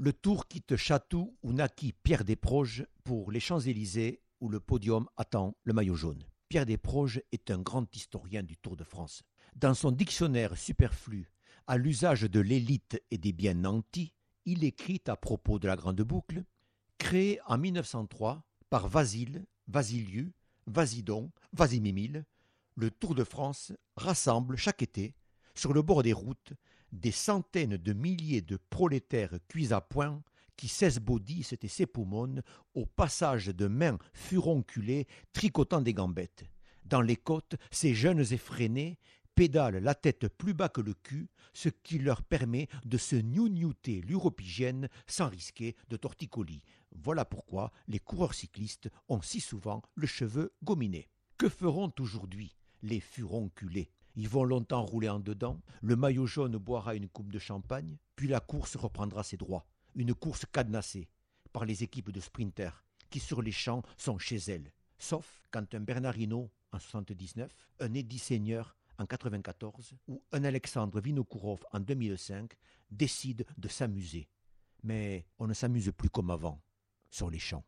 Le Tour quitte Chatou où naquit Pierre Desproges pour les Champs-Élysées où le podium attend le maillot jaune. Pierre Desproges est un grand historien du Tour de France. Dans son dictionnaire superflu à l'usage de l'élite et des biens nantis, il écrit à propos de la Grande Boucle, créée en 1903 par Vasile, Vasiliu, Vasidon, Vasimimile, le Tour de France rassemble chaque été, sur le bord des routes, des centaines de milliers de prolétaires cuits à point qui s'esbaudissent et s'époumonnent au passage de mains furonculées tricotant des gambettes. Dans les côtes, ces jeunes effrénés pédalent la tête plus bas que le cul, ce qui leur permet de se gnougnoter l'uropigienne sans risquer de torticolis. Voilà pourquoi les coureurs cyclistes ont si souvent le cheveu gominé. Que feront aujourd'hui les furonculés? Ils vont longtemps rouler en dedans, le maillot jaune boira une coupe de champagne, puis la course reprendra ses droits. Une course cadenassée par les équipes de sprinters qui sur les champs sont chez elles. Sauf quand un Bernardino en 79, un Eddie Seigneur en 94 ou un Alexandre Vinokourov en 2005 décident de s'amuser. Mais on ne s'amuse plus comme avant sur les champs.